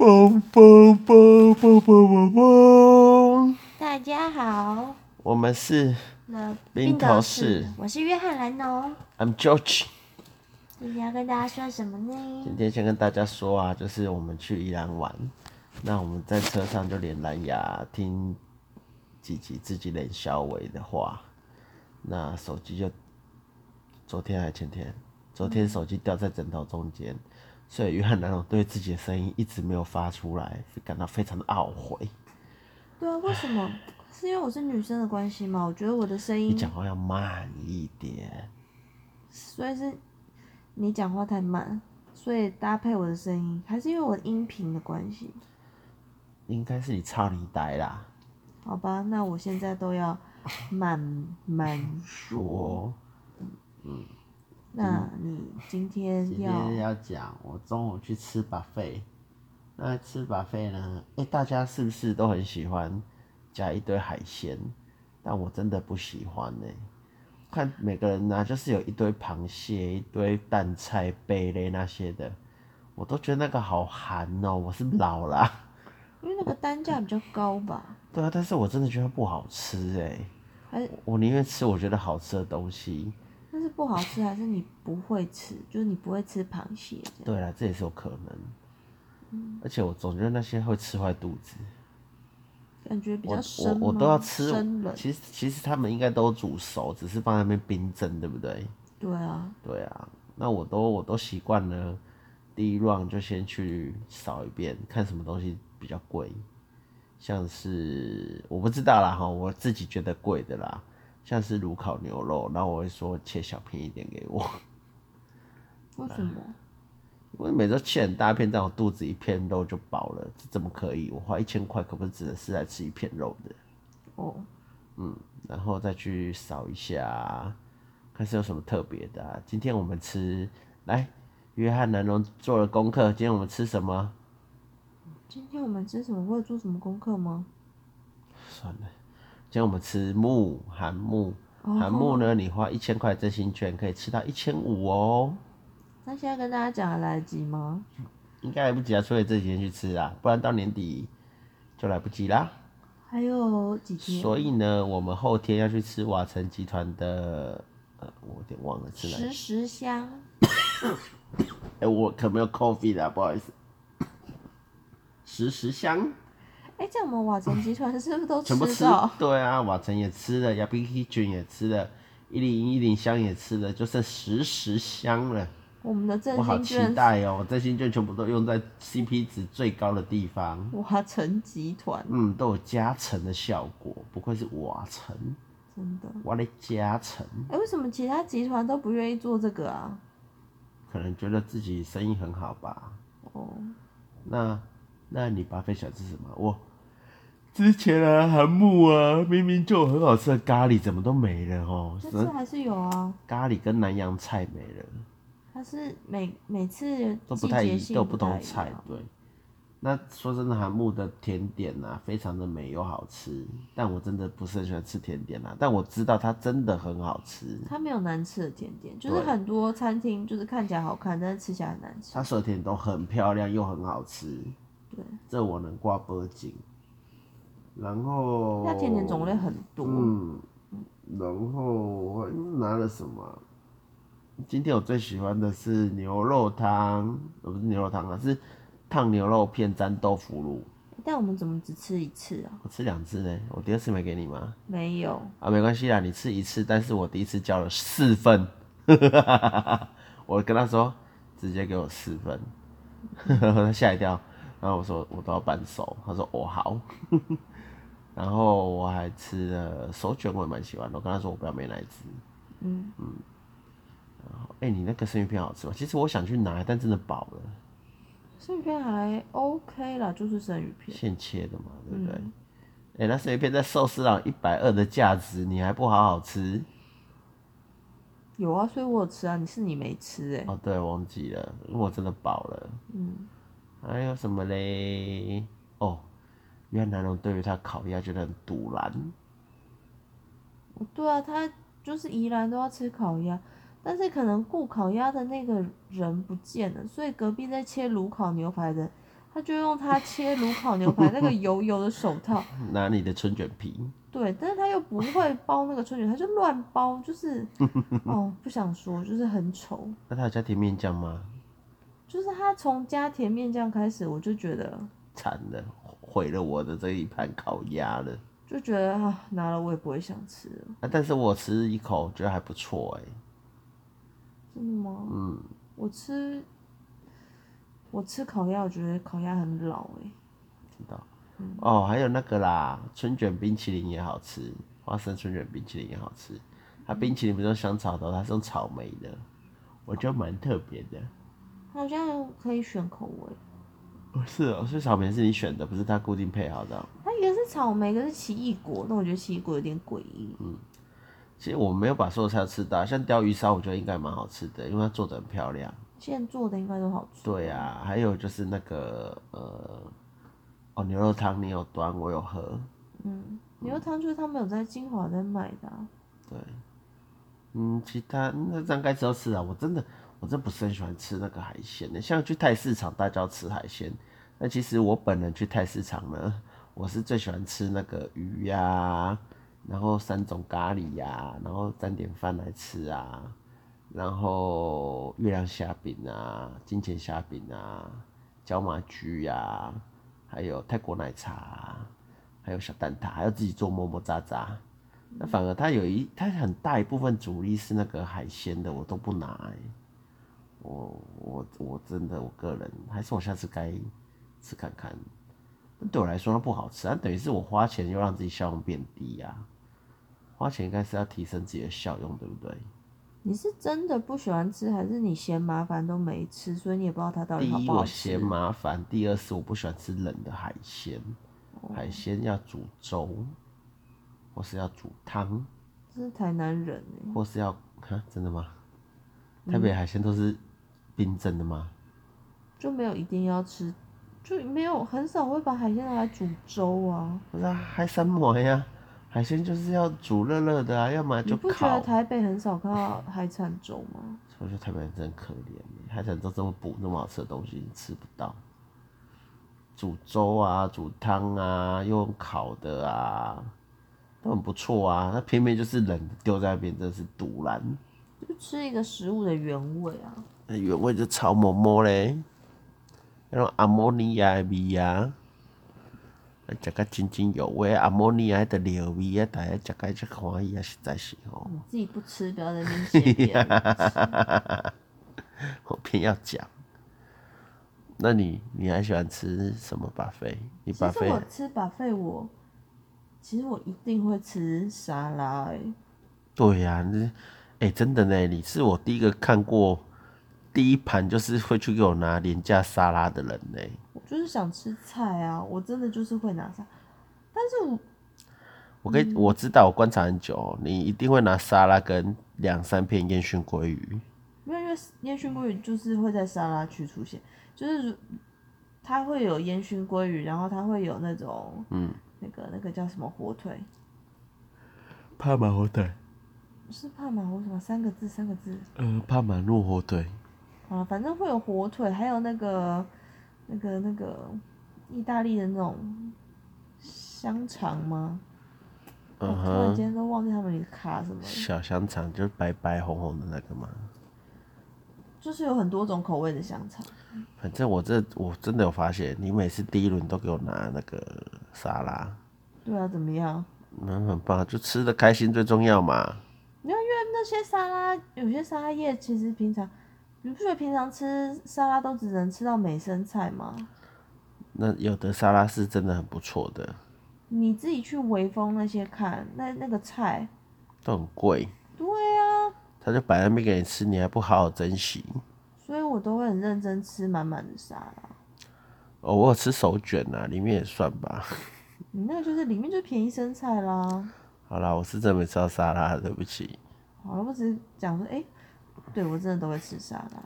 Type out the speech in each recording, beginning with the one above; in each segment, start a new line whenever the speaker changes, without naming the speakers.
嘣嘣嘣嘣嘣嘣嘣！
大家好，
我们是
那
冰头士，
我是约翰兰农。
I'm George。
今天要跟大家说什么呢？
今天先跟大家说啊，就是我们去宜兰玩，那我们在车上就连蓝牙听几集自己连小伟的话，那手机就昨天还前天，昨天手机掉在枕头中间。嗯所以约翰南龙对自己的声音一直没有发出来，感到非常的懊悔。
对啊，为什么？是因为我是女生的关系吗？我觉得我的声音，
你讲话要慢一点。
所以是你讲话太慢，所以搭配我的声音，还是因为我的音频的关系？
应该是你操你呆啦。
好吧，那我现在都要慢慢说。嗯。那你今天要
今天要讲，我中午去吃 buffet。那吃 buffet 呢？哎、欸，大家是不是都很喜欢加一堆海鲜？但我真的不喜欢呢、欸。看每个人呢、啊，就是有一堆螃蟹、一堆淡菜、贝类那些的，我都觉得那个好寒哦、喔。我是老啦，
因为那个单价比较高吧。
对啊，但是我真的觉得不好吃哎、欸。我宁愿吃我觉得好吃的东西。
那是不好吃，还是你不会吃？就是你不会吃螃蟹？
对啊，这也是有可能。嗯、而且我总觉得那些会吃坏肚子。
感觉比较生
我我，我都要吃。
生冷。
其实其实他们应该都煮熟，只是放在那边冰镇，对不对？
对啊。
对啊，那我都我都习惯了，第一 round 就先去扫一遍，看什么东西比较贵，像是我不知道啦哈，我自己觉得贵的啦。像是炉烤牛肉，然后我会说切小片一点给我。
为什么？
因为每周切很大片，在我肚子一片肉就饱了，这怎么可以？我花一千块，可不只能是来吃一片肉的。
哦，
嗯，然后再去扫一下，看是有什么特别的啊。今天我们吃，来，约翰南龙做了功课。今天我们吃什么？
今天我们吃什么？会做什么功课吗？
算了。今天我们吃木韩木，韩木呢？你花一千块真心券可以吃到一千五哦。
那现在跟大家讲还来得及吗？
应该来不及啊，所以这几天去吃啊，不然到年底就来不及啦。
还有几天？
所以呢，我们后天要去吃瓦城集团的，呃，我有点忘了吃哪。
十十香。
哎、欸，我可没有 coffee 的，不好意思。十十香。
哎、欸，这样我们瓦城集团是不是都吃
全部吃？对啊，瓦城也吃了，亚比基菌也吃了，一零一零香也吃了，就剩十十香了。
我们的振兴券，
我好期待哦！振兴券全部都用在 CP 值最高的地方。
瓦城集团，
嗯，都有加成的效果，不愧是瓦城，
真的。
瓦的加成。
哎、欸，为什么其他集团都不愿意做这个啊？
可能觉得自己生意很好吧。
哦，
那那你 buffet 想吃什么？我。之前啊，韩木啊，明明就有很好吃的咖喱，怎么都没了哦？
但是还是有啊。
咖喱跟南洋菜没了。
它是每每次
都不太一，都有不同菜。对。那说真的，韩木的甜点啊，非常的美又好吃。但我真的不是很喜欢吃甜点啊。但我知道它真的很好吃。
它没有难吃的甜点，就是很多餐厅就是看起来好看，但是吃起来很难吃。
它所有甜点都很漂亮又很好吃。
对。
这我能挂脖颈。然后，
那甜点种类很多。
嗯，然后我拿了什么？今天我最喜欢的是牛肉汤，不是牛肉汤啊，是烫牛肉片沾豆腐乳。
但我们怎么只吃一次啊？
我吃两次呢，我第二次没给你吗？
没有。
啊，没关系啦，你吃一次，但是我第一次交了四份，我跟他说直接给我四份，他吓一跳，然后我说我都要半熟，他说哦好。然后我还吃了手卷，我也蛮喜欢的。我跟他说我不要美乃滋。
嗯
嗯。然后，哎、欸，你那个生鱼片好吃吗？其实我想去拿，但真的饱了。
生鱼片还 OK 啦，就是生鱼片。
现切的嘛，对不对？哎、
嗯
欸，那生鱼片在寿司上一百二的价值，你还不好好吃？
有啊，所以我有吃啊。你是你没吃哎、欸？
哦，对，忘记了，因为我真的饱了。
嗯。
还有什么嘞？哦。原来南龙对于他烤鸭觉得很堵然。
对啊，他就是宜兰都要吃烤鸭，但是可能顾烤鸭的那个人不见了，所以隔壁在切炉烤牛排的他就用他切炉烤牛排那个油油的手套，
拿你的春卷皮。
对，但是他又不会包那个春卷，他就乱包，就是哦，不想说，就是很丑。
那他有加甜面酱吗？
就是他从加甜面酱开始，我就觉得
惨了，毁了我的这一盘烤鸭了。
就觉得啊，拿了我也不会想吃了。
啊，但是我吃一口觉得还不错哎。
真的吗？
嗯。
我吃，我吃烤鸭，我觉得烤鸭很老哎。
知道。哦，还有那个啦，春卷冰淇淋也好吃，花生春卷冰淇淋也好吃。它冰淇淋不是用香草的，它是用草莓的，我觉得蛮特别的。
好像可以选口味。
不是哦，所以草莓是你选的，不是他固定配好的。
它一个是草莓，一个是奇异果，但我觉得奇异果有点诡异。
嗯，其实我没有把所有菜都吃到，像鲷鱼烧，我觉得应该蛮好吃的，因为它做的很漂亮。
现在做的应该都好吃。
对啊，还有就是那个呃。哦，牛肉汤你有端，我有喝。
嗯，牛肉汤就是他们有在金华在卖的啊。
对，嗯，其他那这样该吃都吃啊。我真的，我真不是很喜欢吃那个海鲜的。像去泰市场，大家要吃海鲜，那其实我本人去泰市场呢，我是最喜欢吃那个鱼呀、然后三种咖喱呀、然后沾点饭来吃啊，然后月亮虾饼啊，金钱虾饼啊，椒麻居呀、啊。还有泰国奶茶，还有小蛋挞，还要自己做么么喳喳。那反而它有一，它很大一部分主力是那个海鲜的，我都不拿、我我我真的，我个人还是我下次该吃看看。对我来说，它不好吃，它等于是我花钱又让自己效用变低呀、啊。花钱应该是要提升自己的效用，对不对？
你是真的不喜欢吃，还是你嫌麻烦都没吃，所以你也不知道它到底好不好吃？
第一，我嫌麻烦；第二是我不喜欢吃冷的海鲜，哦、海鲜要煮粥，或是要煮汤。
这是台南人哎。
或是要哈？真的吗？台北海鲜都是冰镇的吗、嗯？
就没有一定要吃，就没有很少会把海鲜拿来煮粥啊。
不是啊，还什么呀？海鲜就是要煮热热的啊，要么就烤。
你不觉得台北很少看到海产粥吗？
我觉得台北人真可怜，海产粥这么补、那么好吃的东西，你吃不到。煮粥啊，煮汤啊，用烤的啊，都很不错啊。那偏偏就是冷的丢在那边，真是赌烂。
就吃一个食物的原味啊。
那原味就超摸摸嘞，迄种阿摩尼亚的味啊。食个津津有味，阿摩尼亚的料味啊，大家食个就欢喜啊，实在是哦。
你自己不吃，不要在那边嫌别人。
我偏要讲。那你你还喜欢吃什么 buffet？你 buffet？
其实我吃 buffet，我其实我一定会吃沙拉哎。
对呀、啊，那哎、欸、真的呢，你是我第一个看过第一盘就是会去给我拿廉价沙拉的人呢。
我就是想吃菜啊，我真的就是会拿沙，但是我
我跟、嗯、我知道，我观察很久，你一定会拿沙拉跟两三片烟熏鲑鱼。
因为烟熏鲑鱼就是会在沙拉区出现，就是它会有烟熏鲑鱼，然后它会有那种嗯，那个那个叫什么火腿，
帕玛火腿，
是帕玛火什么三个字三个字，
呃，帕玛诺火腿，
啊，反正会有火腿，还有那个。那个那个意大利的那种香肠吗？嗯哼。突然间都忘记他们里卡什么。
小香肠就是白白红红的那个吗？
就是有很多种口味的香肠。
反正我这我真的有发现，你每次第一轮都给我拿那个沙拉。
对啊，怎么样？
那很棒，就吃的开心最重要嘛。
因为因为那些沙拉，有些沙拉叶其实平常。你不觉得平常吃沙拉都只能吃到美生菜吗？
那有的沙拉是真的很不错的。
你自己去微风那些看，那那个菜
都很贵。
对啊。
他就摆在那边给你吃，你还不好好珍惜。
所以我都会很认真吃满满的沙拉。
哦，我有吃手卷啊，里面也算吧。
你那个就是里面就便宜生菜啦。
好啦，我是真没吃到沙拉，对不起。
好了，我只是讲说，哎、欸。对，我真的都会吃沙拉。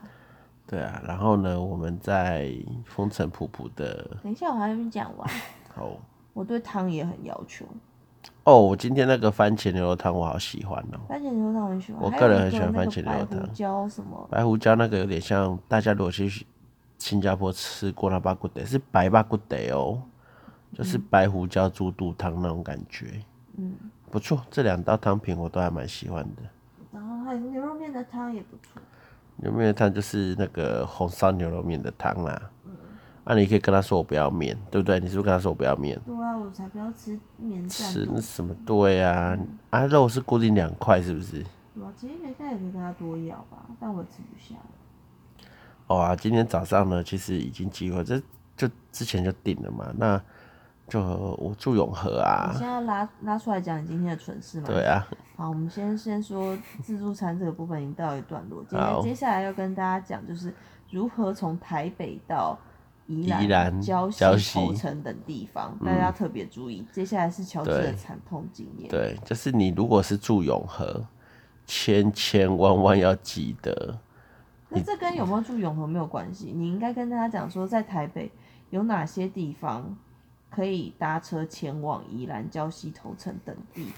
对啊，然后呢，我们在风尘仆仆的。
等一下，我还没讲完。
好。
我对汤也很要求。
哦，我今天那个番茄牛肉汤我好喜欢哦。
番茄牛肉汤我很喜欢。
我个人很喜欢番茄牛肉汤。
白胡椒什么？
白胡椒那个有点像大家如果去新加坡吃过那巴骨得，是白巴骨得哦，就是白胡椒猪肚汤那种感觉。嗯，不错，这两道汤品我都还蛮喜欢的。
牛肉面的汤也不错。
牛肉面的汤就是那个红烧牛肉面的汤啦。嗯。啊，你可以跟他说我不要面，对不对？你是不是跟他说我不要面？
对啊，我才不要吃面。
吃那什么？对啊，嗯、啊肉是固定两块，是不是？
我其实没看也可以跟他多要吧，但我吃不下。
哦啊，今天早上呢，其实已经计划，这就之前就定了嘛。那就我住永和啊。
你现在拉拉出来讲你今天的蠢事吗？
对啊。
好，我们先先说自助餐这个部分已经到一段落。今天接下来要跟大家讲，就是如何从台北到宜兰、礁溪、头城等地方，大家特别注意。嗯、接下来是乔治的惨痛经验。
对，就是你如果是住永和。千千万万要记得，
那这跟有没有住永和没有关系。你应该跟大家讲说，在台北有哪些地方可以搭车前往宜兰、礁溪、头城等地。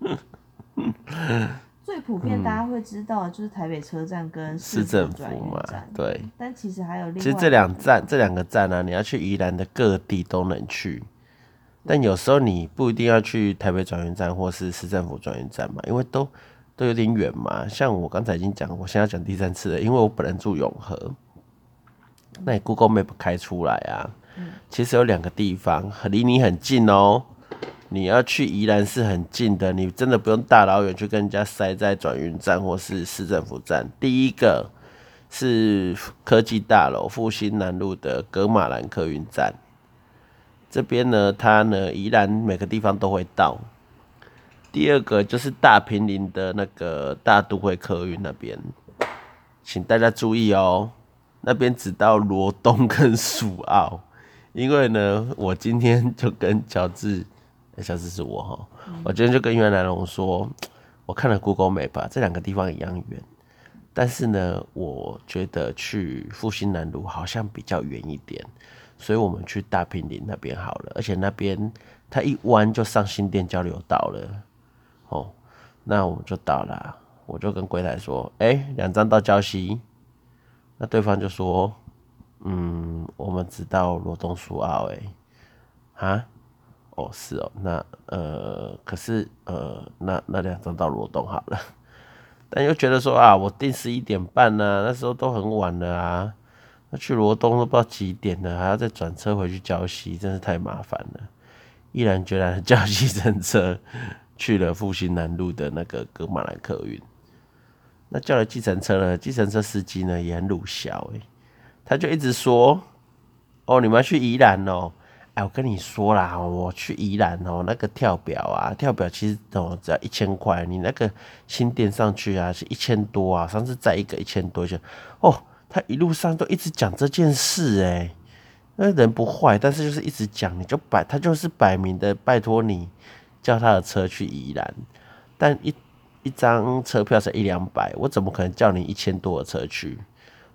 最普遍大家会知道的就是台北车站跟市政府嘛，
对。
但其实还有另外，
其实这两站这两个站呢、啊，你要去宜兰的各地都能去。但有时候你不一定要去台北转运站或是市政府转运站嘛，因为都都有点远嘛。像我刚才已经讲，我现在讲第三次了，因为我本人住永和，那你 Google Map 开出来啊，其实有两个地方离你很近哦。你要去宜兰是很近的，你真的不用大老远去跟人家塞在转运站或是市政府站。第一个是科技大楼复兴南路的格玛兰客运站。这边呢，它呢，宜兰每个地方都会到。第二个就是大坪林的那个大都会客运那边，请大家注意哦，那边只到罗东跟苏澳。因为呢，我今天就跟乔治，乔治是我哈，我今天就跟袁来龙说，我看了 Google Map，这两个地方一样远，但是呢，我觉得去复兴南路好像比较远一点。所以我们去大坪林那边好了，而且那边它一弯就上新店交流道了，哦，那我们就到了，我就跟柜台说，哎、欸，两张到礁溪，那对方就说，嗯，我们只到罗东苏澳，哎，啊，哦，是哦，那呃，可是呃，那那两张到罗东好了，但又觉得说啊，我定十一点半呢、那时候都很晚了啊。那去罗东都不知道几点了，还要再转车回去礁溪，真是太麻烦了。毅然决然的 叫计程车去了复兴南路的那个格马兰客运。那叫了计程车呢，计程车司机呢也很鲁小诶，他就一直说：“哦，你们要去宜兰哦，哎，我跟你说啦，我去宜兰哦，那个跳表啊，跳表其实哦只要一千块，你那个新店上去啊是一千多啊，上次载一个一千多就哦。”他一路上都一直讲这件事，哎，那人不坏，但是就是一直讲，你就摆，他就是摆明的拜托你叫他的车去宜兰，但一一张车票才一两百，我怎么可能叫你一千多的车去？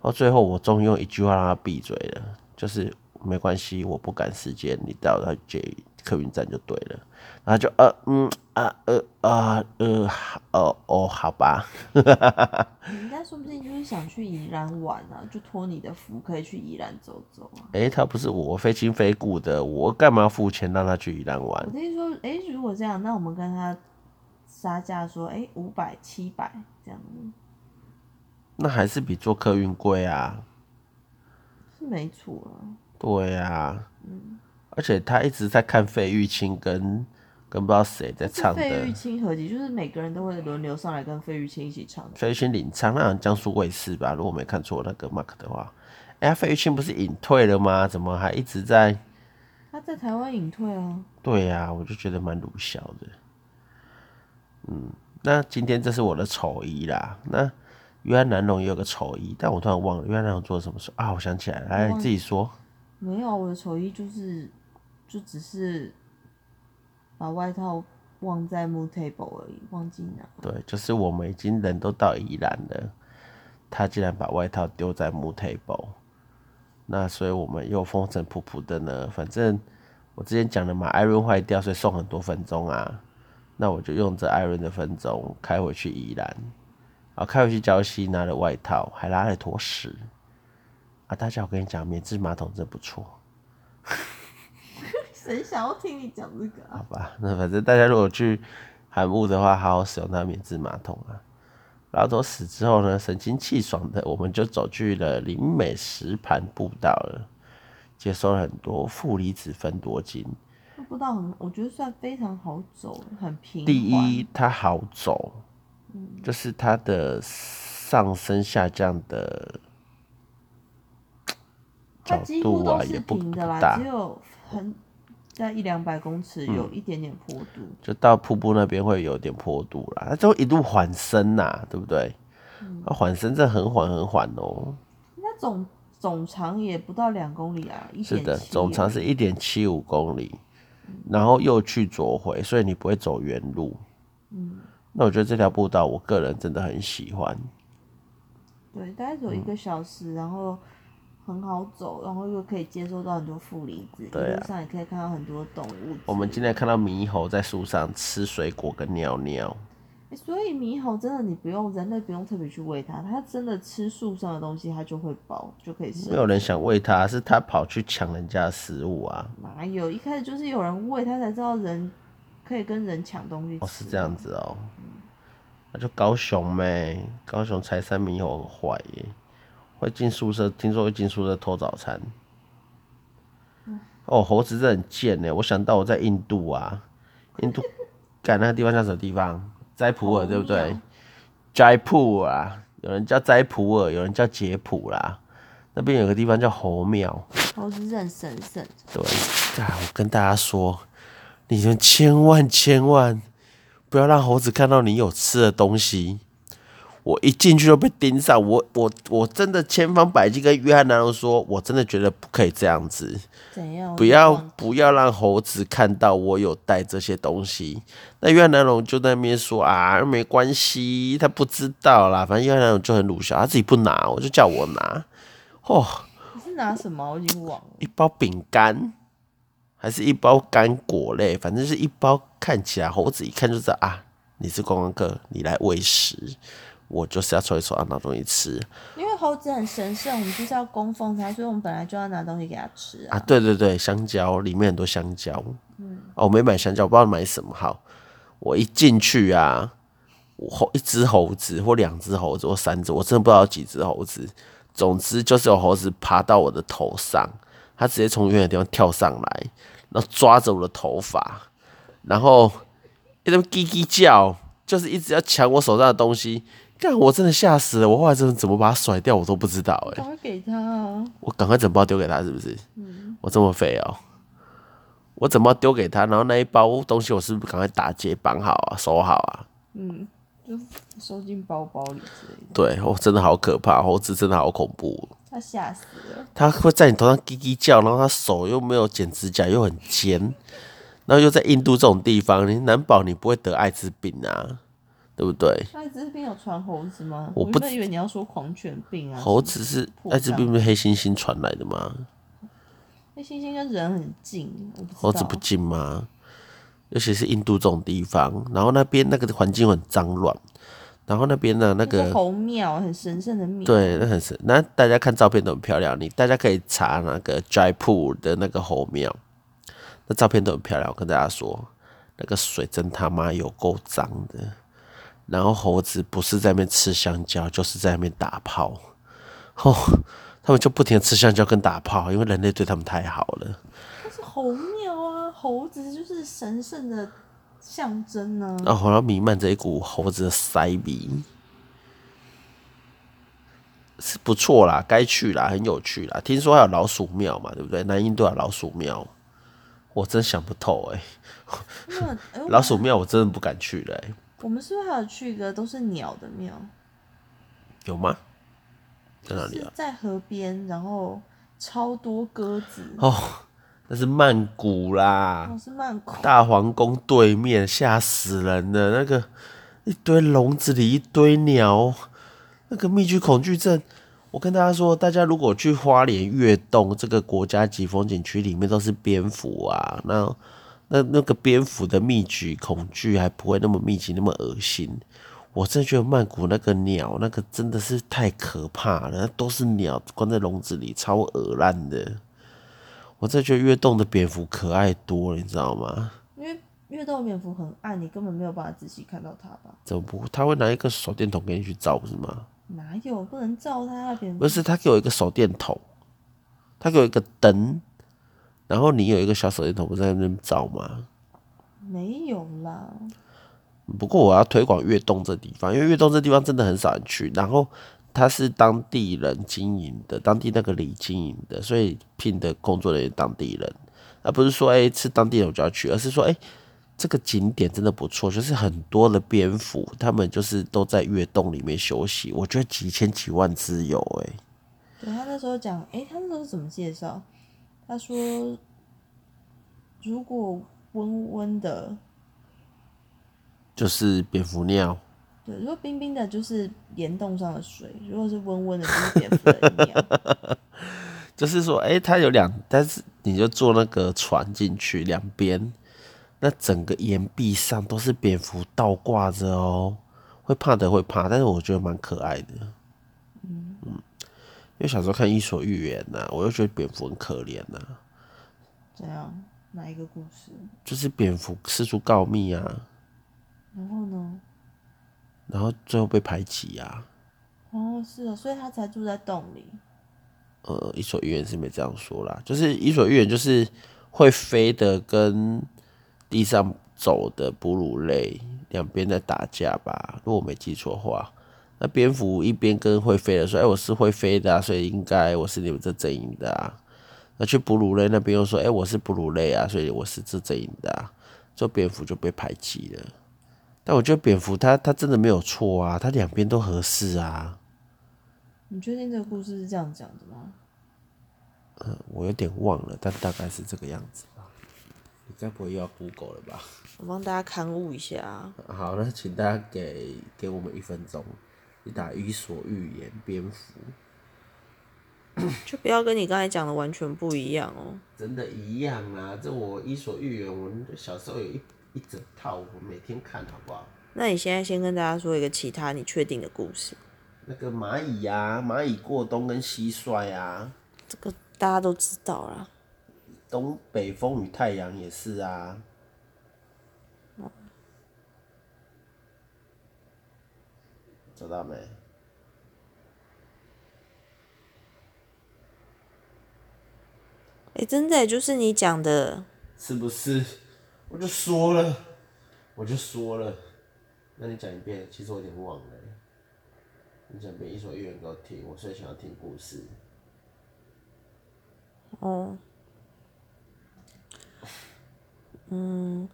到最后我终于用一句话让他闭嘴了，就是没关系，我不赶时间，你到他捷客运站就对了。然后就呃嗯啊呃啊呃哦哦好吧，你
应该说不定就是想去宜兰玩啊，就托你的福可以去宜兰走走啊。
哎、欸，他不是我非亲非故的，我干嘛要付钱让他去宜兰玩？
我跟你说，哎、欸，如果这样，那我们跟他杀价说，哎、欸，五百七百这样子，
那还是比坐客运贵啊。
是没错啊。
对啊。嗯。而且他一直在看费玉清跟。跟不知道谁在唱的。费玉
清合集，就是每个人都会轮流上来跟费玉清一起唱。
费玉清领唱，那江苏卫视吧？如果没看错那个 Mark 的话，哎、欸，费玉清不是隐退了吗？怎么还一直在？
他在台湾隐退啊。
对呀、啊，我就觉得蛮鲁小的。嗯，那今天这是我的丑衣啦。那约翰南龙也有个丑衣，但我突然忘了约翰南龙做了什么事啊？我想起来了，来你自己说。
没有，我的丑衣就是就只是。把外套忘在木 table 而已，忘记拿。
对，就是我们已经人都到宜兰了，他竟然把外套丢在木 table，那所以我们又风尘仆仆的呢。反正我之前讲的嘛，艾伦坏掉，所以送很多分钟啊。那我就用这艾伦的分钟开回去宜兰，啊，开回去礁溪拿了外套，还拉了坨屎。啊，大家，我跟你讲，免治马桶真不错。
谁想要听你讲这个啊？
好吧，那反正大家如果去韩屋的话，好好使用那免治马桶啊。拉坨屎之后呢，神清气爽的，我们就走去了林美石盘步道了，接收了很多负离子分多精。
步道很，我觉得算非常好走，很平。
第一，它好走，嗯，就是它的上升下降的角度啊，也不大，
只有很在一两百公尺有一点点坡度，嗯，
就到瀑布那边会有点坡度啦，它就一路缓升呐，对不对？它缓升这很缓很缓哦。
那总总长也不到两公里啊，
是的，总长是一点七五公里。然后又去左回，所以你不会走原路。嗯，那我觉得这条步道，我个人真的很喜欢。
对，大概走一个小时，嗯，然后很好走，然后又可以接收到很多负离子。对啊，路上也可以看到很多动物。
我们今天看到猕猴在树上吃水果跟尿尿。
所以猕猴真的，你不用人类不用特别去喂它，它真的吃树上的东西，它就会饱，就可以吃。
没有人想喂它，是它跑去抢人家的食物啊！
哪有？一开始就是有人喂它，才知道人可以跟人抢东西。
哦，是这样子哦。那、嗯、就高雄呗，高雄柴山猕猴很坏耶，会进宿舍，听说会进宿舍偷早餐。嗯、哦，猴子真的很贱呢。我想到我在印度啊，印度，干那个地方叫什么地方？斋普洱对不对？斋普尔啊，有人叫斋普洱，有人叫杰普啦。那边有个地方叫猴庙，
猴子是很神圣。
对，啊，我跟大家说，你们千万千万不要让猴子看到你有吃的东西。我一进去就被盯上，我我我真的千方百计跟约翰南龙说，我真的觉得不可以这样子。
怎样？
不要不要让猴子看到我有带这些东西。那约翰南龙就在那边说啊，没关系，他不知道啦。反正约翰南龙就很鲁小，他自己不拿，我就叫我拿。哦，
你是拿什么？我已经忘了。
一包饼干，还是一包干果类？反正是一包，看起来猴子一看就知道啊，你是观光客，你来喂食。我就是要抽一抽，要拿东西吃。
因为猴子很神圣，我们就是要供奉它，所以我们本来就要拿东西给它吃啊。
啊，对对对，香蕉里面很多香蕉。嗯，哦，我没买香蕉，我不知道买什么好。我一进去啊，我一只猴子或两只猴子或三只，我真的不知道有几只猴子。总之就是有猴子爬到我的头上，它直接从远远的地方跳上来，然后抓着我的头发，然后一直叽叽叫，就是一直要抢我手上的东西。干！我真的吓死了，我后来真的怎么把它甩掉，我都不知道哎、欸。
赶快给他啊！
我赶快整包丢给他，是不是？嗯。我这么肥哦、喔！我整包丢给他，然后那一包东西我是不是赶快打结绑好啊，收好啊？
嗯，就收进包包里之类的。
对，我真的好可怕，猴子真的好恐怖。
他吓死了。
他会在你头上叽叽叫，然后他手又没有剪指甲，又很尖，然后又在印度这种地方，你难保你不会得艾滋病啊？对不对？
艾滋病有传猴子吗？我不以为你要说狂犬病啊。
猴子是艾滋病，不是黑猩猩传来的吗？
黑猩猩跟人很近，
猴子不近吗？尤其是印度这种地方，然后那边那个环境很脏乱，然后那边呢那个
猴庙很神圣的庙，
对，那很神。那大家看照片都很漂亮，你大家可以查那个 Jaipur 的那个猴庙，那照片都很漂亮。我跟大家说，那个水真他妈有够脏的。然后猴子不是在那边吃香蕉，就是在那边打炮。哦，他们就不停的吃香蕉跟打炮，因为人类对他们太好了。
那是猴庙啊，猴子就是神圣的象征呢、啊。
然后弥漫着一股猴子的塞鼻，是不错啦，该去啦，很有趣啦。听说还有老鼠庙嘛，对不对？南印度有老鼠庙，我真想不透哎、欸。老鼠庙我真的不敢去嘞、欸。
我们是不是还有去一个都是鸟的庙？
有吗？在哪里啊？
在河边，然后超多鸽子。
哦，那是曼谷啦。
哦，是曼谷。
大皇宫对面，吓死人的！那个一堆笼子里一堆鸟，那个密集恐惧症。我跟大家说，大家如果去花莲月洞这个国家级风景区，里面都是蝙蝠啊，那。那那个蝙蝠的密集恐惧还不会那么密集那么恶心，我真的觉得曼谷那个鸟，那个真的是太可怕了，那都是鸟关在笼子里，超恶烂的。我真的觉得越动的蝙蝠可爱多了，你知道吗？
因为越冬的蝙蝠很暗，你根本没有办法仔细看到它吧？
怎么不？他会拿一个手电筒给你去照，不是吗？
哪有不能照它？蝙蝠
不是，他给我一个手电筒，他给我一个灯，然后你有一个小手电筒，不在那边照吗？
没有啦。
不过我要推广月洞这地方，因为月洞这地方真的很少人去。然后他是当地人经营的，当地那个里经营的，所以聘的工作人员当地人，而不是说哎、欸、是当地人我就要去，而是说哎、欸、这个景点真的不错，就是很多的蝙蝠，他们就是都在月洞里面休息。我觉得几千几万只有哎、欸。
对，他那时候讲，哎、欸，他那时候怎么介绍？他说如果温温的。
就是蝙蝠尿，
对，如果冰冰的，就是岩洞上的水；如果是温温的，就是蝙蝠的尿。
就是说，哎、欸，它有两，但是你就坐那个船进去，两边那整个岩壁上都是蝙蝠倒挂着哦，会怕的会怕，但是我觉得蛮可爱的。因为小时候看《伊索寓言》呐，我又觉得蝙蝠很可怜呐。
怎样？哪一个故事？
就是蝙蝠四处告密啊。
然后呢？
然后最后被排挤呀。
哦，是啊，所以他才住在洞里。
呃，伊索寓言是没这样说啦，就是伊索寓言就是会飞的跟地上走的哺乳类两边在打架吧，如果我没记错的话。那蝙蝠一边跟会飞的说：“哎、欸，我是会飞的啊，所以应该我是你们这阵营的啊。”那去哺乳类那边又说：“哎、欸，我是哺乳类啊，所以我是这阵营的啊。”这蝙蝠就被排挤了。但我觉得蝙蝠它它真的没有错啊，它两边都合适啊。
你确定这个故事是这样讲的吗？
嗯，我有点忘了，但大概是这个样子吧。你该不会又要 Google 了吧？
我帮大家勘误一下。
好，那请大家给给我们一分钟，你打《伊索寓言》蝙蝠，
就不要跟你刚才讲的完全不一样哦。
真的一样啊！这我《伊索寓言》，我小时候有一。一整套，我每天看好不好？
那你现在先跟大家说一个其他你确定的故事。
那个蚂蚁呀，蚂蚁过冬跟蟋蟀啊，
这个大家都知道啦。
东北风与太阳也是啊。找到没？
哎、欸，真的就是你讲的，
是不是？我就说了，我就说了，那你讲一遍，其实我有点忘了。你讲一遍《伊索寓言》给我听，我最想要听故事。
哦，嗯，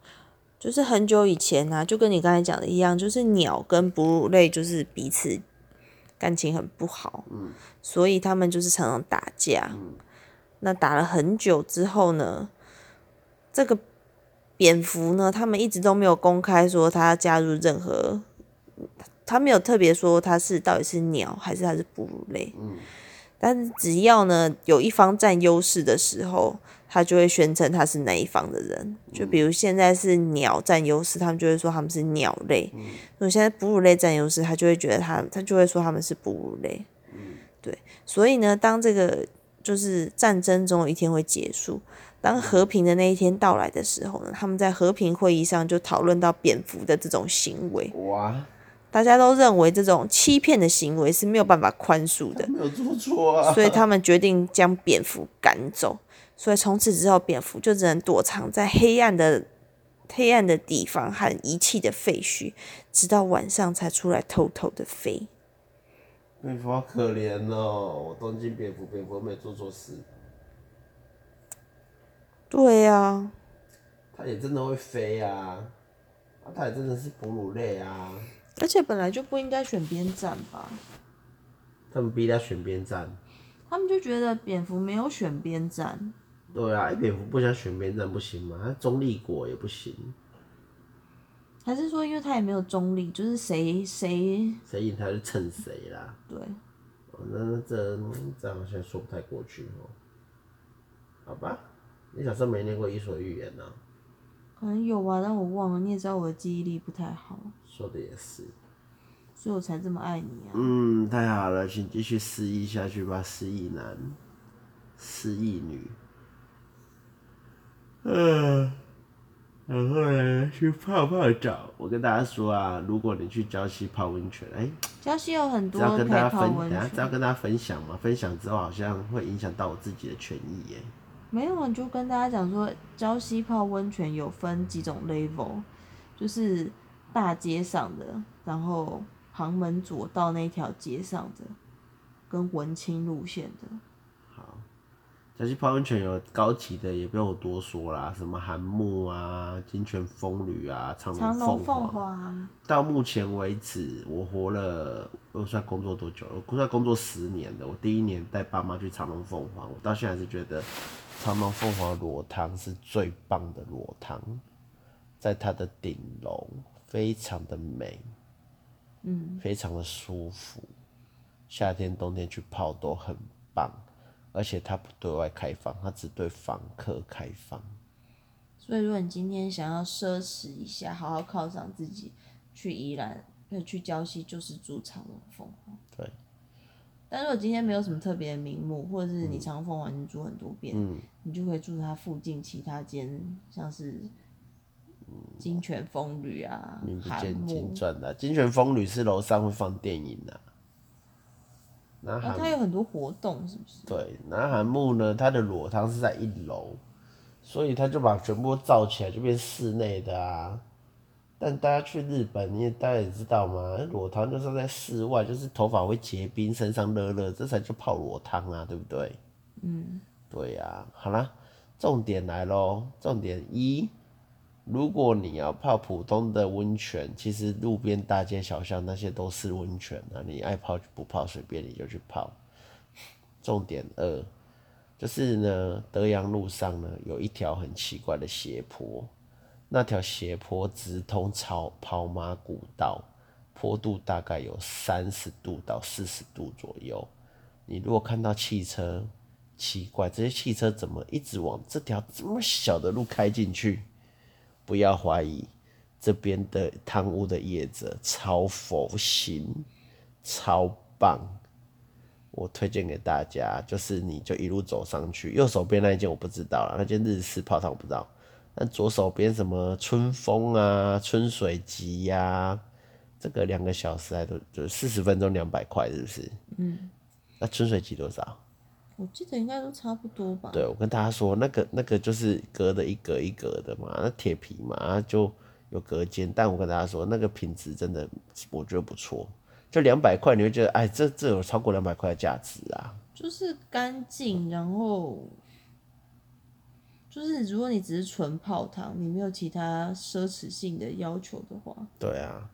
就是很久以前呐、啊，就跟你刚才讲的一样，就是鸟跟哺乳类就是彼此感情很不好，嗯，所以他们就是常常打架。嗯，那打了很久之后呢，这个。蝙蝠呢，他们一直都没有公开说他要加入任何，他没有特别说他是到底是鸟还是他是哺乳类。嗯。但是只要呢有一方占优势的时候，他就会宣称他是哪一方的人。就比如现在是鸟占优势，他们就会说他们是鸟类。嗯。如果现在哺乳类占优势，他就会觉得他他就会说他们是哺乳类。嗯。对，所以呢，当这个就是战争总有一天会结束。当和平的那一天到来的时候呢，他们在和平会议上就讨论到蝙蝠的这种行为。哇！大家都认为这种欺骗的行为是没有办法宽恕的。
没有做错啊。
所以他们决定将蝙蝠赶走。所以从此之后，蝙蝠就只能躲藏在黑暗的黑暗的地方和遗弃的废墟，直到晚上才出来偷偷的飞。
蝙蝠好可怜哦！我东京蝙蝠，蝙蝠没做错事。
对呀、啊，
它也真的会飞啊，它也真的是哺乳类啊。
而且本来就不应该选边站吧？
他们逼他选边站，
他们就觉得蝙蝠没有选边站。
对啊，蝙蝠不想选边站不行吗？他中立国也不行。
还是说，因为他也没有中立，就是谁谁
谁赢他就蹭谁啦。
对。
那这这好像说不太过去哦。好吧。你小时候没念过《伊索寓言》呢？可
能有吧，但我忘了。你也知道我的记忆力不太好。
说的也是。
所以我才这么爱你啊。
嗯，太好了，请继续失忆下去吧，失忆男，失忆女。嗯。然后呢，去泡泡澡。我跟大家说啊，如果你去礁溪泡温泉，哎、欸，
礁溪有很多
要跟大家分，
等
下只要跟大家分享嘛，分享之后好像会影响到我自己的权益耶。
没有，你就跟大家讲说，礁溪泡温泉有分几种 level，就是大街上的，然后旁门左道那条街上的，跟文青路线的。
好礁溪泡温泉有高级的，也不用我多说啦，什么寒木啊、金泉风吕啊、长隆凤凰。到目前为止，我活了，我算工作多久了？我算工作十年的。我第一年带爸妈去长隆凤凰，我到现在还是觉得长隆凤凰裸汤是最棒的裸汤，在它的顶楼，非常的美，嗯，非常的舒服，夏天冬天去泡都很棒。而且它不对外开放，它只对访客开放。
所以，如果你今天想要奢侈一下，好好犒赏自己，去宜兰，要去礁溪，就是住长隆凤凰。
对。
但如果今天没有什么特别的名目，或者是你长隆凤凰已经住很多遍，嗯，你就可以住它附近其他间，像是金泉风旅啊，
名不见经传的金泉风旅是楼上会放电影的。
然后它有很多活动，是不是？
对，南韩木呢，它的裸汤是在一楼，所以它就把全部罩起来，就变室内的啊。但大家去日本，你也大家也知道嘛，裸汤就是在室外，就是头发会结冰，身上热热，这才叫泡裸汤啊，对不对？嗯，对呀、啊。好啦，重点来喽，重点一。如果你要泡普通的温泉，其实路边大街小巷那些都是温泉啊，你爱泡就不泡，随便你就去泡。重点二，就是呢，德阳路上呢有一条很奇怪的斜坡，那条斜坡直通超跑马古道，坡度大概有三十度到四十度左右。你如果看到汽车，奇怪，这些汽车怎么一直往这条这么小的路开进去？不要怀疑，这边的汤屋的业者超佛心，超棒。我推荐给大家，就是你就一路走上去，右手边那一间我不知道了，那间日式泡汤我不知道。但左手边什么春风啊、春水集呀、啊，这个两个小时还都就四十分钟两百块，是不是？嗯。那春水集多少？
我记得应该都差不多吧。
对，我跟大家说，那个那个就是隔的一格一格的嘛，那铁皮嘛，就有隔间。但我跟大家说，那个品质真的我觉得不错，就两百块，你会觉得哎，这这有超过两百块的价值啊。
就是干净，然后就是如果你只是纯泡汤，你没有其他奢侈性的要求的话，
对啊，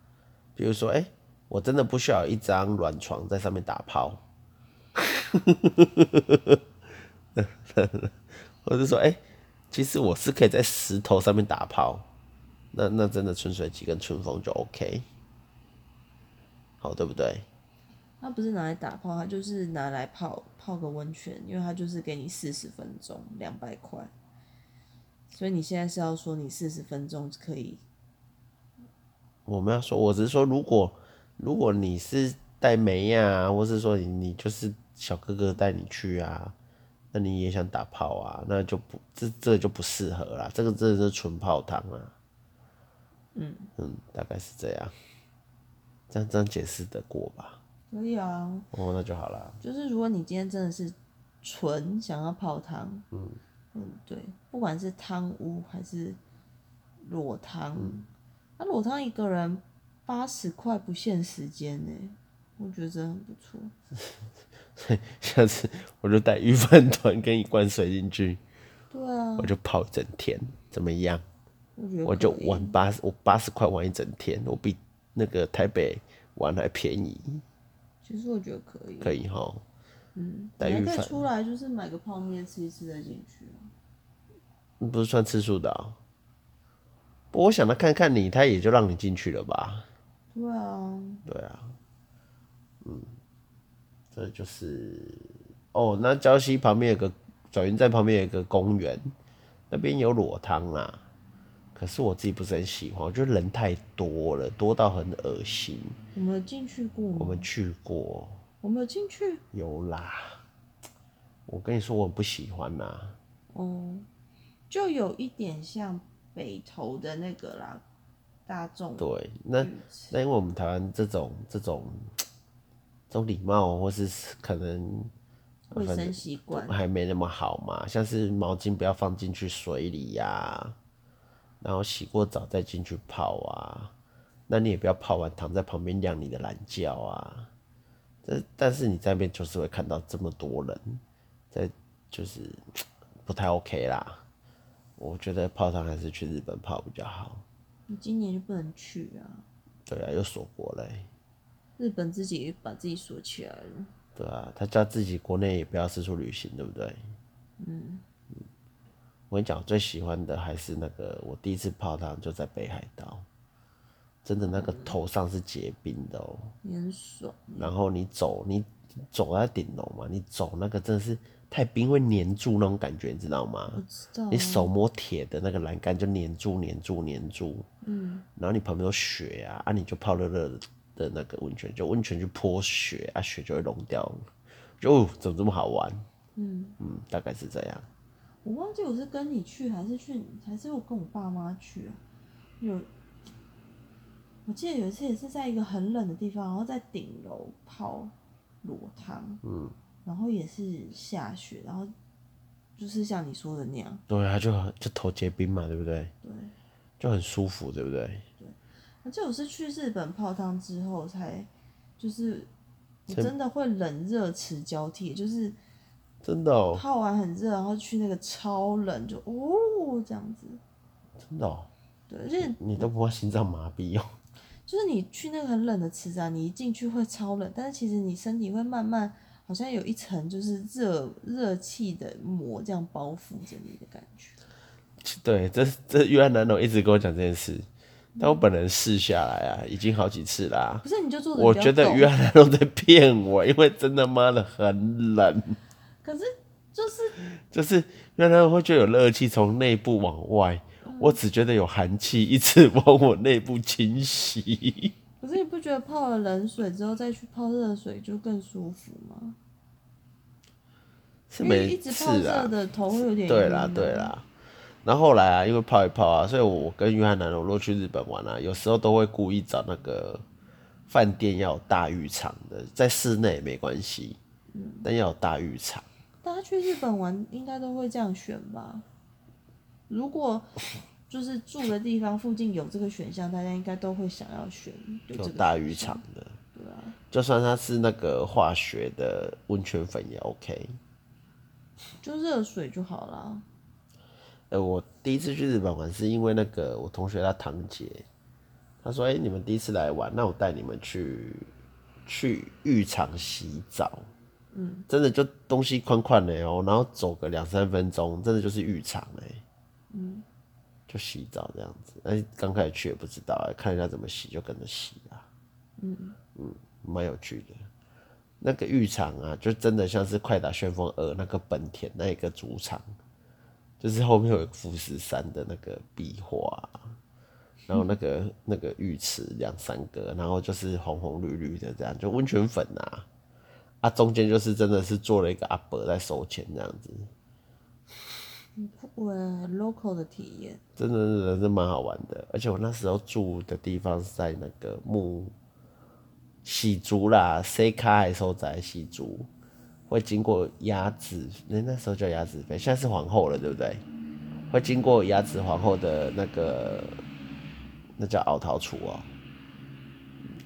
比如说哎、欸，我真的不需要一张软床在上面打泡。或者说，哎、欸，其实我是可以在石头上面打泡，那那真的春水集跟春风就 OK，好，对不对？
它不是拿来打泡，它就是拿来泡泡个温泉，因为它就是给你四十分钟，两百块。所以你现在是要说你四十分钟可以？
我没有说，我只是说，如果如果你是带妹啊，或是说你你就是。小哥哥带你去啊，那你也想打炮啊？那就不这这就不适合啦，这个真的是纯泡汤啊。嗯嗯，大概是这样，这样这样解释得过吧？
可以啊。
哦，那就好了。
就是如果你今天真的是纯想要泡汤，嗯嗯，对，不管是汤屋还是裸汤，那、嗯、裸汤一个人八十块不限时间呢，我觉得真的很不错。
下次我就带鱼饭团跟一罐水进去，
对啊，
我就泡一整天，怎么样？我，我就玩八十，我八十块玩一整天，我比那个台北玩还便宜。
其实我觉得可以，
可以哈。
嗯，带御饭出来就是买个泡面吃一吃再进去。
不是算次数的啊？不过我想他看看你，他也就让你进去了吧？
对啊，
对啊，嗯。这就是哦，那礁溪旁边有个转运站旁边有个公园，那边有裸汤啊。可是我自己不是很喜欢，我觉得人太多了，多到很恶心。
我们有进去过吗？
我们去过。
我没有进去？
有啦。我跟你说，我不喜欢呐。
哦，就有一点像北投的那个啦，大众。
对，那那因为我们台湾这种这种这种礼貌，或是可能
卫生习惯
还没那么好嘛，像是毛巾不要放进去水里呀、啊。然后洗过澡再进去泡啊，那你也不要泡完躺在旁边晾你的懒觉啊。这但是你在那边就是会看到这么多人，在就是不太 OK 啦。我觉得泡汤还是去日本泡比较好。
你今年就不能去啊？
对啊，又锁国嘞。
日本自己把自己锁起来了。
对啊，他叫自己国内也不要四处旅行，对不对？
嗯。
我跟你讲，最喜欢的还是那个，我第一次泡汤就在北海道，真的那个头上是结冰的哦、喔，
很爽。
然后你走，你走在顶楼嘛，你走那个真的是太冰会黏住那种感觉，你知道吗？
我知道。
你手摸铁的那个栏杆就黏住、黏住、黏住。
嗯。
然后你旁边有雪啊，啊，你就泡热热的那个温泉，就温泉去泼雪啊，雪就会融掉。就、哦、怎么这么好玩？
嗯
嗯，大概是这样。
我忘记我是跟你去还是去还是我跟我爸妈去啊？有，我记得有一次也是在一个很冷的地方，然后在顶楼泡裸汤，
嗯，
然后也是下雪，然后就是像你说的那样，
对啊，就就头结冰嘛，对不对？
对，
就很舒服，对不对？
对，我记得我是去日本泡汤之后才，就是我真的会冷热池交替，就是。
真的哦，
泡完很热，然后去那个超冷，就哦这样子。
真的哦。
对，而且
你都不怕心脏麻痹哦。
就是你去那个很冷的池子啊，你一进去会超冷，但是其实你身体会慢慢好像有一层就是热热气的膜这样包覆着你的感觉。
对，这这约翰南龙一直跟我讲这件事，但我本人试下来啊，已经好几次啦、啊。
不是，你就做。
我觉得约翰南龙在骗我，因为真的妈的很冷。
可是就是
就是，原来会觉得有热气从内部往外，嗯，我只觉得有寒气一直往我内部侵袭。
可是你不觉得泡了冷水之后再去泡热水就更舒服吗？
是没
一直泡热的头会有点晕。
对啦对啦，然后后来啊，因为泡一泡啊，所以我跟约翰南龙若去日本玩啊，有时候都会故意找那个饭店要有大浴场的，在室内也没关系，嗯，但要有大浴场。
大家去日本玩应该都会这样选吧？如果就是住的地方附近有这个选项，大家应该都会想要选有，
有大浴场的。
对啊，
就算它是那个化学的温泉粉也 OK，
就热水就好了。
呃，我第一次去日本玩是因为那个我同学他堂姐，他说：“哎、欸，你们第一次来玩，那我带你们去去浴场洗澡。”
嗯，
真的就东西宽宽的哦，然后走个两三分钟，真的就是浴场哎，
嗯，
就洗澡这样子。哎，刚开始去也不知道，看人家怎么洗就跟着洗啊。
嗯
嗯，蛮有趣的。那个浴场啊，就真的像是《快打旋风二》那个本田那一个主场，就是后面有富士山的那个壁画，然后那个、那个浴池两三个，然后就是红红绿绿的这样，就温泉粉啊。啊、中间就是真的是做了一个阿伯在收钱这样子，
我 local 的体验，
真的是是蛮好玩的。而且我那时候住的地方是在那个木喜竹啦，C 卡还收在喜竹，会经过鸭子，那那时候叫鸭子飞，现在是皇后了，对不对？会经过鸭子皇后的那个，那叫凹桃处哦，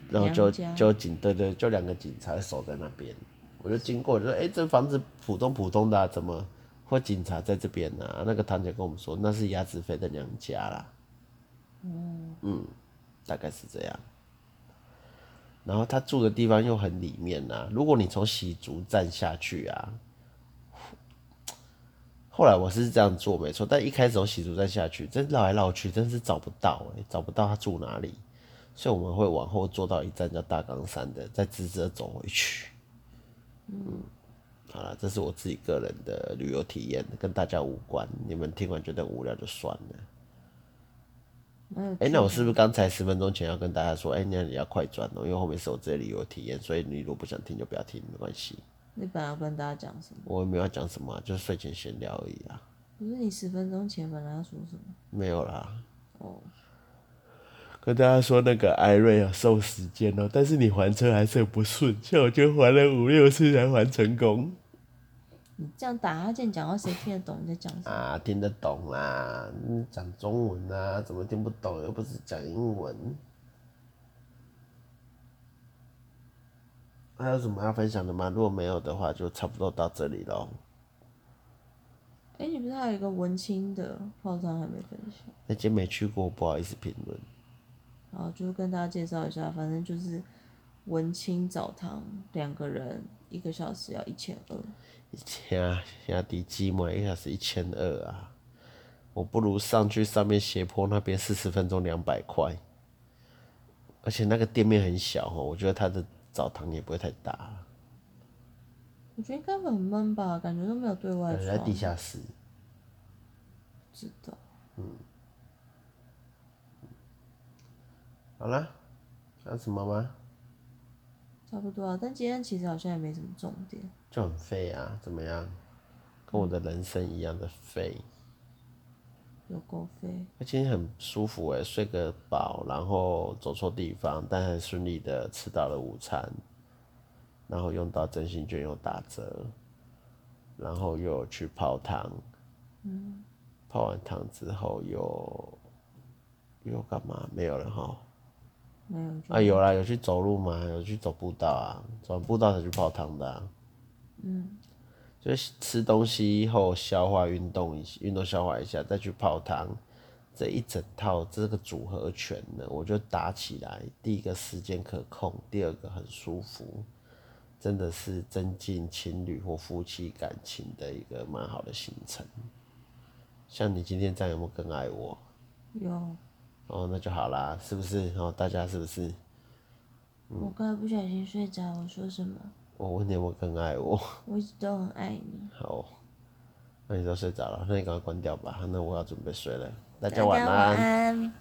然后就就警对，对对，就两个警察守在那边。我就经过，就说：“哎、欸，这房子普通普通的、啊，怎么会警察在这边呢、啊？”那个堂姐跟我们说，那是鸭子飞的娘家啦。
嗯
嗯，大概是这样。然后他住的地方又很里面呐、啊。如果你从喜竹站下去啊，后来我是这样做没错，但一开始从喜竹站下去，真绕来绕去，真是找不到哎、欸，找不到他住哪里，所以我们会往后坐到一站叫大冈山的，再直直走回去。嗯，好了，这是我自己个人的旅游体验，跟大家无关。你们听完觉得无聊就算了。
哎、
欸，那我是不是刚才十分钟前要跟大家说，哎、欸，那你要快转哦，因为后面是我这里有体验，所以你如果不想听就不要听，没关系。
你本来要跟大家讲什么？
我也没有要讲什么、啊，就是睡前闲聊而已啊。
不是你十分钟前本来要说什么？
没有啦。
哦。
跟大家说那个艾瑞啊，收时间哦，但是你还车还是很不顺，像我就还了五六次才还成功。
你这样打哈欠讲话，谁听得懂你在讲什么？
啊，听得懂啦，你讲中文啊，怎么听不懂？又不是讲英文。还有什么要分享的吗？如果没有的话，就差不多到这里喽。
哎、欸，你不是还有一个文青的泡汤还没分享？
那间没去过，不好意思评论。
好，就跟大家介绍一下，反正就是文青澡堂，两个人一个小时要一千二。
一千啊，现在抵机嘛，一小时一千二啊！我不如上去上面斜坡那边四十分钟两百块，而且那个店面很小哦，我觉得它的澡堂也不会太大。
我觉得应该很闷吧，感觉都没有对外窗。
在地下室。
知道。
嗯。好了，还有什么吗？
差不多啊，但今天其实好像也没什么重点。
就很废啊，怎么样？跟我的人生一样的废。
有够废。
而且很舒服诶，睡个饱，然后走错地方，但很顺利的吃到了午餐，然后用到真心券又打折，然后又去泡汤。
嗯。
泡完汤之后又又干嘛？没有了哈。
没有
啊，有啦，有去走路吗？有去走步道啊，走完步道才去泡汤的啊。
嗯，
就是吃东西后消化运动一运动消化一下，再去泡汤，这一整套这个组合拳呢，我就打起来。第一个时间可控，第二个很舒服，真的是增进情侣或夫妻感情的一个蛮好的行程。像你今天这样有没有更爱我？
有。
哦，那就好啦，是不是？哦，大家是不是？
嗯、我刚才不小心睡着，我说什么？
我问你有没有更爱我？
我一直都很爱你。
好，那你都睡着了，那你赶快关掉吧。那我要准备睡了，大家晚安。